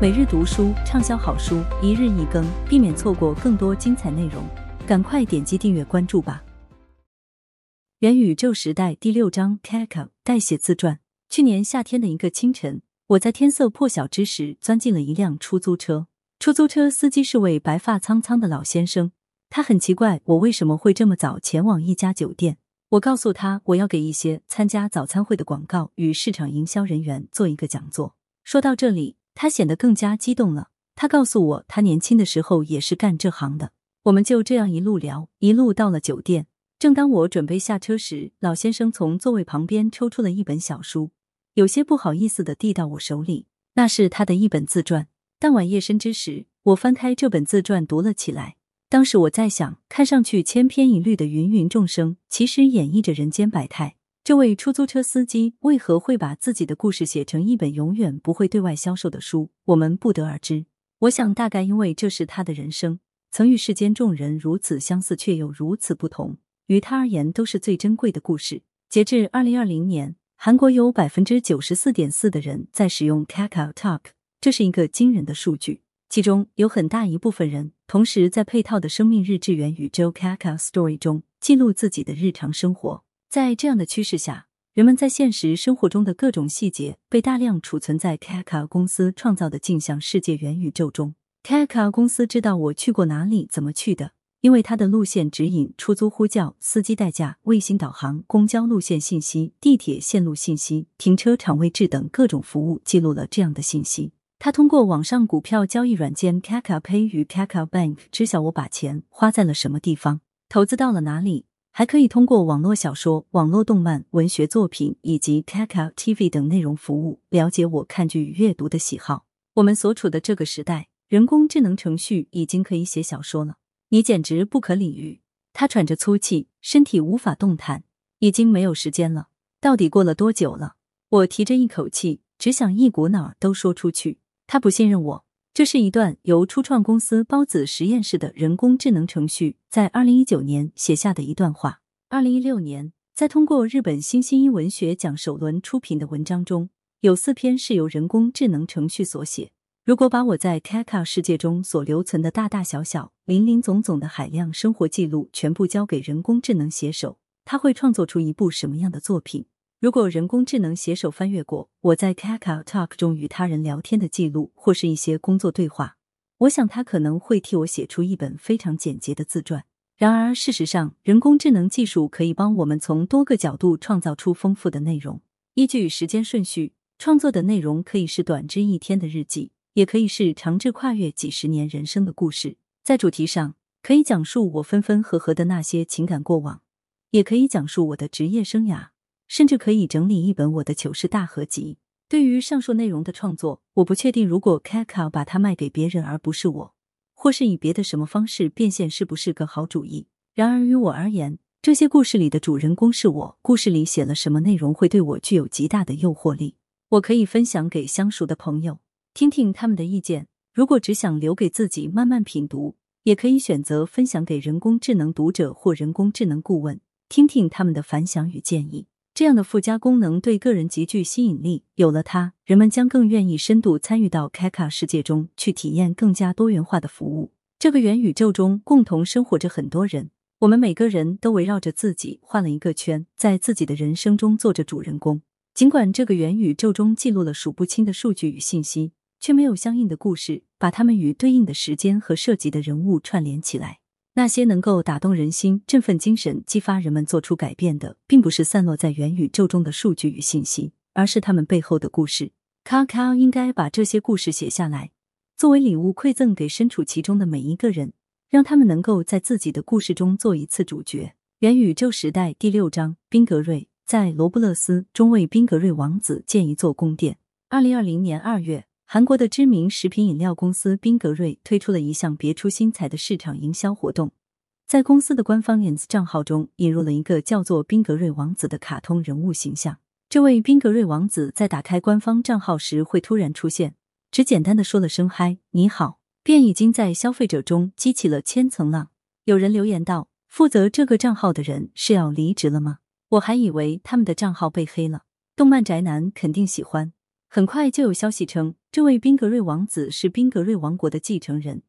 每日读书畅销好书，一日一更，避免错过更多精彩内容。赶快点击订阅关注吧！元宇宙时代第六章，Kaka 代写自传。去年夏天的一个清晨，我在天色破晓之时钻进了一辆出租车。出租车司机是位白发苍苍的老先生，他很奇怪我为什么会这么早前往一家酒店。我告诉他我要给一些参加早餐会的广告与市场营销人员做一个讲座。说到这里。他显得更加激动了。他告诉我，他年轻的时候也是干这行的。我们就这样一路聊，一路到了酒店。正当我准备下车时，老先生从座位旁边抽出了一本小书，有些不好意思的递到我手里。那是他的一本自传。当晚夜深之时，我翻开这本自传读了起来。当时我在想，看上去千篇一律的芸芸众生，其实演绎着人间百态。这位出租车司机为何会把自己的故事写成一本永远不会对外销售的书？我们不得而知。我想，大概因为这是他的人生，曾与世间众人如此相似，却又如此不同。于他而言，都是最珍贵的故事。截至二零二零年，韩国有百分之九十四点四的人在使用 Kakao Talk，这是一个惊人的数据。其中有很大一部分人同时在配套的生命日志元宇宙 Kakao Story 中记录自己的日常生活。在这样的趋势下，人们在现实生活中的各种细节被大量储存在 Kaka 公司创造的镜像世界元宇宙中。Kaka 公司知道我去过哪里、怎么去的，因为它的路线指引、出租呼叫、司机代驾、卫星导航、公交路线信息、地铁线路信息、停车场位置等各种服务记录了这样的信息。他通过网上股票交易软件 Kaka Pay 与 Kaka Bank 知晓我把钱花在了什么地方，投资到了哪里。还可以通过网络小说、网络动漫、文学作品以及 Kakao TV 等内容服务了解我看剧与阅读的喜好。我们所处的这个时代，人工智能程序已经可以写小说了，你简直不可理喻。他喘着粗气，身体无法动弹，已经没有时间了。到底过了多久了？我提着一口气，只想一股脑都说出去。他不信任我。这是一段由初创公司包子实验室的人工智能程序在二零一九年写下的一段话。二零一六年，在通过日本新星文学奖首轮出品的文章中，有四篇是由人工智能程序所写。如果把我在 Kaka 世界中所留存的大大小小、林林总总的海量生活记录全部交给人工智能写手，他会创作出一部什么样的作品？如果人工智能携手翻阅过我在 Kakao Talk 中与他人聊天的记录，或是一些工作对话，我想他可能会替我写出一本非常简洁的自传。然而，事实上，人工智能技术可以帮我们从多个角度创造出丰富的内容。依据时间顺序创作的内容，可以是短至一天的日记，也可以是长至跨越几十年人生的故事。在主题上，可以讲述我分分合合的那些情感过往，也可以讲述我的职业生涯。甚至可以整理一本我的糗事大合集。对于上述内容的创作，我不确定如果 Kaka 把它卖给别人而不是我，或是以别的什么方式变现，是不是个好主意？然而于我而言，这些故事里的主人公是我，故事里写了什么内容会对我具有极大的诱惑力。我可以分享给相熟的朋友，听听他们的意见。如果只想留给自己慢慢品读，也可以选择分享给人工智能读者或人工智能顾问，听听他们的反响与建议。这样的附加功能对个人极具吸引力，有了它，人们将更愿意深度参与到 Kaka 世界中去体验更加多元化的服务。这个元宇宙中共同生活着很多人，我们每个人都围绕着自己画了一个圈，在自己的人生中做着主人公。尽管这个元宇宙中记录了数不清的数据与信息，却没有相应的故事把它们与对应的时间和涉及的人物串联起来。那些能够打动人心、振奋精神、激发人们做出改变的，并不是散落在元宇宙中的数据与信息，而是他们背后的故事。卡卡应该把这些故事写下来，作为礼物馈赠给身处其中的每一个人，让他们能够在自己的故事中做一次主角。元宇宙时代第六章：宾格瑞在罗布勒斯中为宾格瑞王子建一座宫殿。二零二零年二月。韩国的知名食品饮料公司宾格瑞推出了一项别出心裁的市场营销活动，在公司的官方 ins 账号中引入了一个叫做宾格瑞王子的卡通人物形象。这位宾格瑞王子在打开官方账号时会突然出现，只简单的说了声“嗨，你好”，便已经在消费者中激起了千层浪。有人留言道：“负责这个账号的人是要离职了吗？”我还以为他们的账号被黑了。动漫宅男肯定喜欢。很快就有消息称，这位宾格瑞王子是宾格瑞王国的继承人，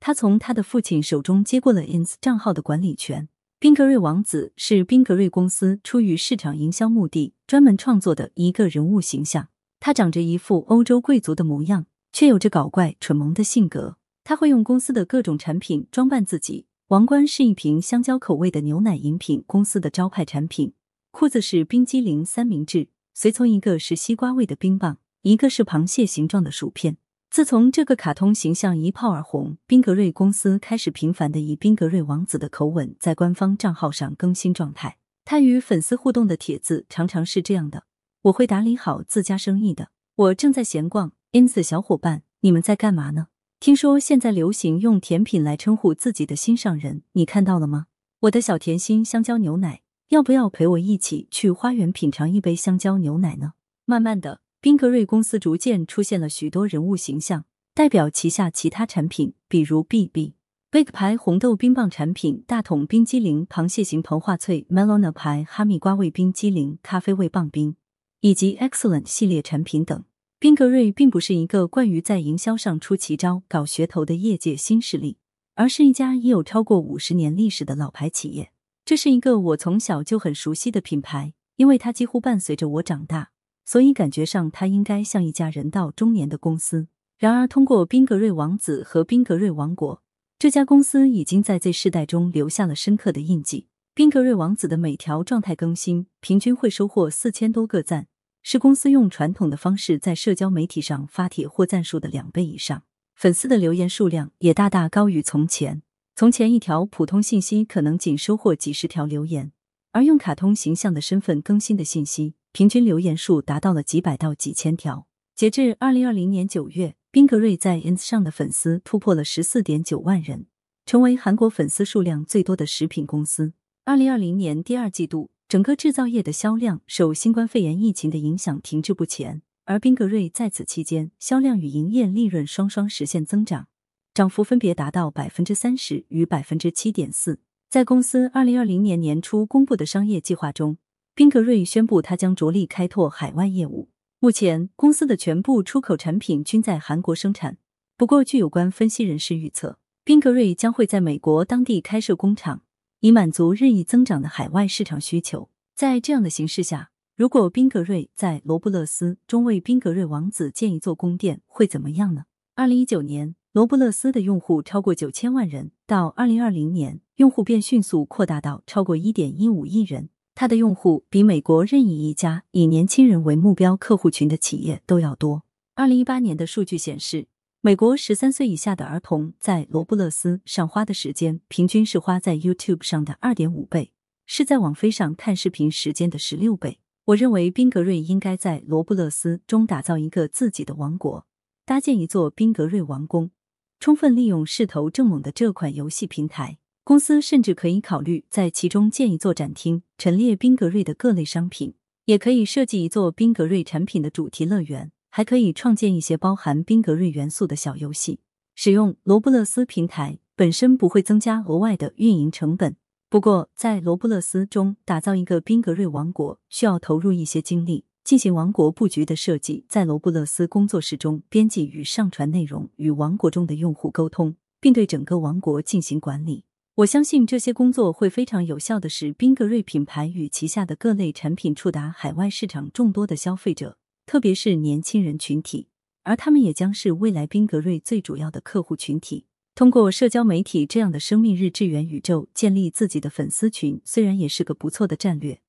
他从他的父亲手中接过了 ins 账号的管理权。宾格瑞王子是宾格瑞公司出于市场营销目的专门创作的一个人物形象。他长着一副欧洲贵族的模样，却有着搞怪蠢萌的性格。他会用公司的各种产品装扮自己。王冠是一瓶香蕉口味的牛奶饮品，公司的招牌产品。裤子是冰激凌三明治，随从一个是西瓜味的冰棒，一个是螃蟹形状的薯片。自从这个卡通形象一炮而红，宾格瑞公司开始频繁的以宾格瑞王子的口吻在官方账号上更新状态。他与粉丝互动的帖子常常是这样的：“我会打理好自家生意的，我正在闲逛。ins 小伙伴，你们在干嘛呢？听说现在流行用甜品来称呼自己的心上人，你看到了吗？我的小甜心香蕉牛奶，要不要陪我一起去花园品尝一杯香蕉牛奶呢？”慢慢的。宾格瑞公司逐渐出现了许多人物形象，代表旗下其他产品，比如 BB、Big 牌红豆冰棒产品、大桶冰激凌、螃蟹型膨化脆、Melona 牌哈密瓜味冰激凌、咖啡味棒冰，以及 Excellent 系列产品等。宾格瑞并不是一个惯于在营销上出奇招、搞噱头的业界新势力，而是一家已有超过五十年历史的老牌企业。这是一个我从小就很熟悉的品牌，因为它几乎伴随着我长大。所以感觉上，它应该像一家人到中年的公司。然而，通过宾格瑞王子和宾格瑞王国，这家公司已经在 Z 世代中留下了深刻的印记。宾格瑞王子的每条状态更新平均会收获四千多个赞，是公司用传统的方式在社交媒体上发帖或赞数的两倍以上。粉丝的留言数量也大大高于从前。从前，一条普通信息可能仅收获几十条留言，而用卡通形象的身份更新的信息。平均留言数达到了几百到几千条。截至二零二零年九月，宾格瑞在 ins 上的粉丝突破了十四点九万人，成为韩国粉丝数量最多的食品公司。二零二零年第二季度，整个制造业的销量受新冠肺炎疫情的影响停滞不前，而宾格瑞在此期间销量与营业利润双双实现增长，涨幅分别达到百分之三十与百分之七点四。在公司二零二零年年初公布的商业计划中。宾格瑞宣布，他将着力开拓海外业务。目前，公司的全部出口产品均在韩国生产。不过，据有关分析人士预测，宾格瑞将会在美国当地开设工厂，以满足日益增长的海外市场需求。在这样的形势下，如果宾格瑞在罗布勒斯中为宾格瑞王子建一座宫殿，会怎么样呢？二零一九年，罗布勒斯的用户超过九千万人，到二零二零年，用户便迅速扩大到超过一点一五亿人。它的用户比美国任意一家以年轻人为目标客户群的企业都要多。二零一八年的数据显示，美国十三岁以下的儿童在罗布勒斯上花的时间平均是花在 YouTube 上的二点五倍，是在网飞上看视频时间的十六倍。我认为宾格瑞应该在罗布勒斯中打造一个自己的王国，搭建一座宾格瑞王宫，充分利用势头正猛的这款游戏平台。公司甚至可以考虑在其中建一座展厅，陈列宾格瑞的各类商品；也可以设计一座宾格瑞产品的主题乐园，还可以创建一些包含宾格瑞元素的小游戏。使用罗布勒斯平台本身不会增加额外的运营成本，不过在罗布勒斯中打造一个宾格瑞王国，需要投入一些精力，进行王国布局的设计，在罗布勒斯工作室中编辑与上传内容，与王国中的用户沟通，并对整个王国进行管理。我相信这些工作会非常有效的使宾格瑞品牌与旗下的各类产品触达海外市场众多的消费者，特别是年轻人群体，而他们也将是未来宾格瑞最主要的客户群体。通过社交媒体这样的生命日志元宇宙建立自己的粉丝群，虽然也是个不错的战略，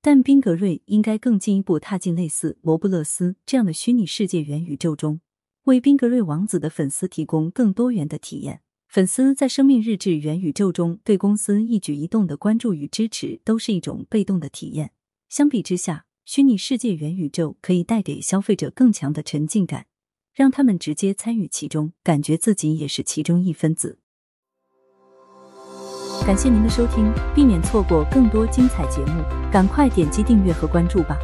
但宾格瑞应该更进一步踏进类似罗布勒斯这样的虚拟世界元宇宙中，为宾格瑞王子的粉丝提供更多元的体验。粉丝在生命日志元宇宙中对公司一举一动的关注与支持，都是一种被动的体验。相比之下，虚拟世界元宇宙可以带给消费者更强的沉浸感，让他们直接参与其中，感觉自己也是其中一分子。感谢您的收听，避免错过更多精彩节目，赶快点击订阅和关注吧。